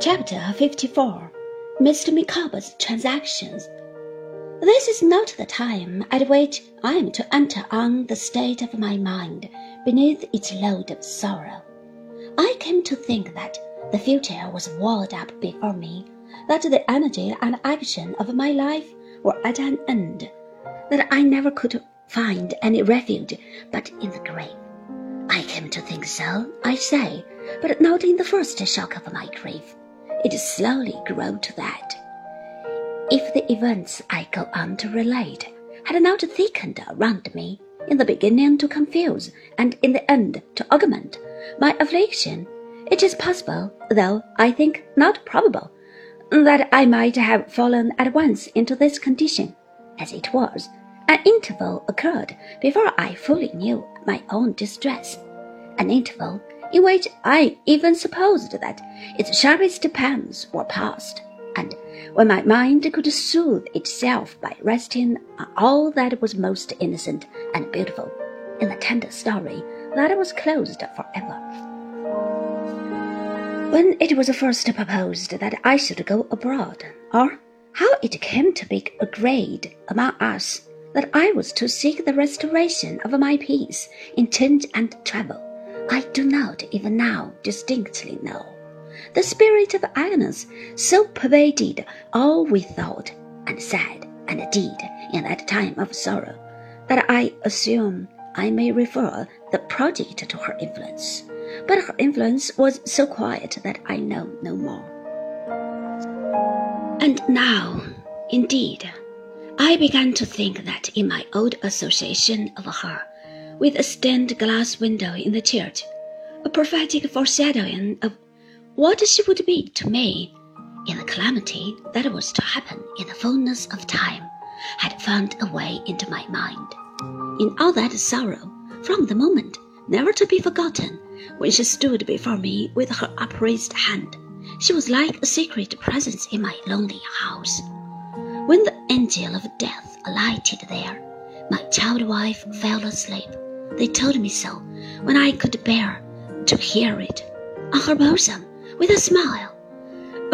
Chapter 54 Mr. Micawber's Transactions. This is not the time at which I am to enter on the state of my mind beneath its load of sorrow. I came to think that the future was walled up before me, that the energy and action of my life were at an end, that I never could find any refuge but in the grave. I came to think so, I say, but not in the first shock of my grief. It slowly grew to that. If the events I go on to relate had not thickened around me, in the beginning to confuse, and in the end to augment my affliction, it is possible, though I think not probable, that I might have fallen at once into this condition. As it was, an interval occurred before I fully knew my own distress, an interval in which I even supposed that its sharpest pangs were past, and when my mind could soothe itself by resting on all that was most innocent and beautiful in the tender story that was closed forever. When it was first proposed that I should go abroad, or how it came to be agreed among us that I was to seek the restoration of my peace in change and travel, I do not even now distinctly know. The spirit of Agnes so pervaded all we thought and said and did in that time of sorrow that I assume I may refer the project to her influence. But her influence was so quiet that I know no more. And now, indeed, I began to think that in my old association of her with a stained glass window in the church, a prophetic foreshadowing of what she would be to me in the calamity that was to happen in the fullness of time, had found a way into my mind. In all that sorrow, from the moment never to be forgotten, when she stood before me with her upraised hand, she was like a secret presence in my lonely house. When the angel of death alighted there, my child wife fell asleep. They told me so when I could bear to hear it. On her bosom, with a smile.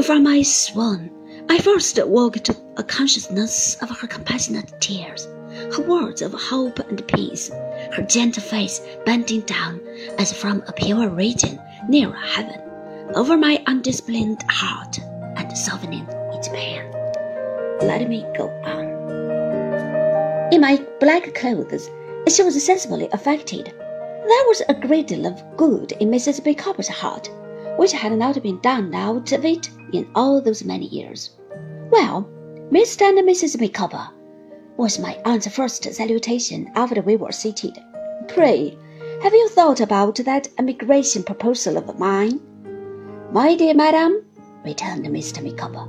From my swoon, I first woke to a consciousness of her compassionate tears, her words of hope and peace, her gentle face bending down as from a pure region near heaven, over my undisciplined heart and softening its pain. Let me go on. In my black clothes, she was sensibly affected. There was a great deal of good in Mrs. Micawber's heart, which had not been done out of it in all those many years. Well, Mr. and Mrs. Micawber, was my aunt's first salutation after we were seated. Pray, have you thought about that emigration proposal of mine? My dear madam, returned Mr. Micawber,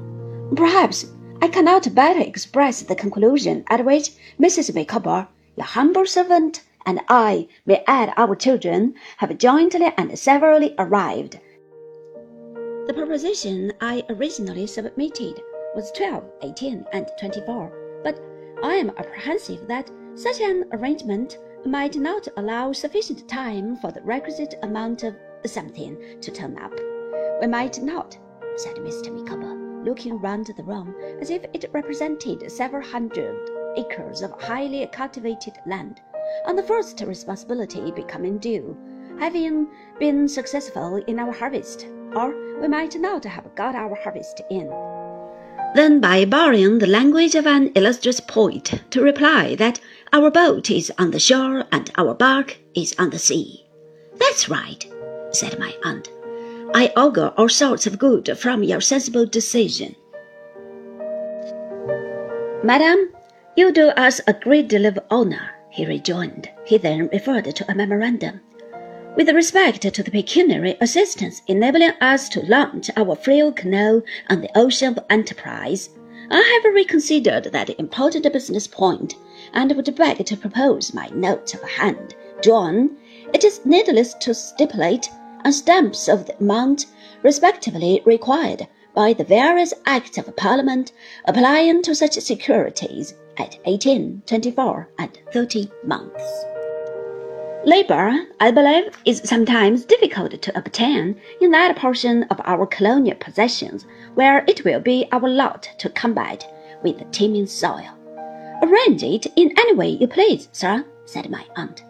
perhaps I cannot better express the conclusion at which Mrs. Micawber, your humble servant, and I, may add our children, have jointly and severally arrived. The proposition I originally submitted was 12, 18, and 24, but I am apprehensive that such an arrangement might not allow sufficient time for the requisite amount of something to turn up. We might not, said Mr. Micawber, looking round the room as if it represented several hundred acres of highly cultivated land on the first responsibility becoming due, having been successful in our harvest, or we might not have got our harvest in. Then, by borrowing the language of an illustrious poet, to reply that our boat is on the shore and our bark is on the sea. That's right, said my aunt. I augur all sorts of good from your sensible decision. Madam, you do us a great deal of honor he rejoined. He then referred to a memorandum. With respect to the pecuniary assistance enabling us to launch our frail canoe on the ocean of enterprise, I have reconsidered that important business point and would beg to propose my note of hand drawn. It is needless to stipulate on stamps of the amount respectively required by the various acts of Parliament applying to such securities at eighteen, twenty-four, and thirty months. Labor, I believe, is sometimes difficult to obtain in that portion of our colonial possessions where it will be our lot to combat with the teeming soil. Arrange it in any way you please, sir, said my aunt.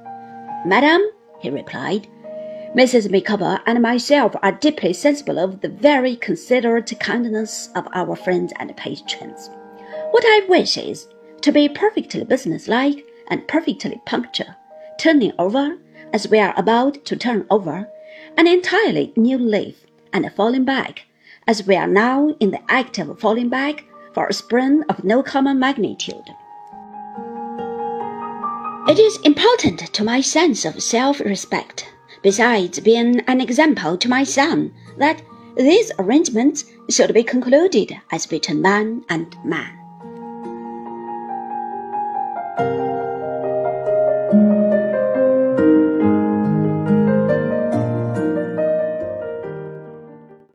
Madam, he replied, Mrs. Micawber and myself are deeply sensible of the very considerate kindness of our friends and patrons. What I wish is to be perfectly businesslike and perfectly punctual, turning over, as we are about to turn over, an entirely new leaf, and falling back, as we are now in the act of falling back, for a spring of no common magnitude. It is important to my sense of self respect, besides being an example to my son, that these arrangements should be concluded as between man and man.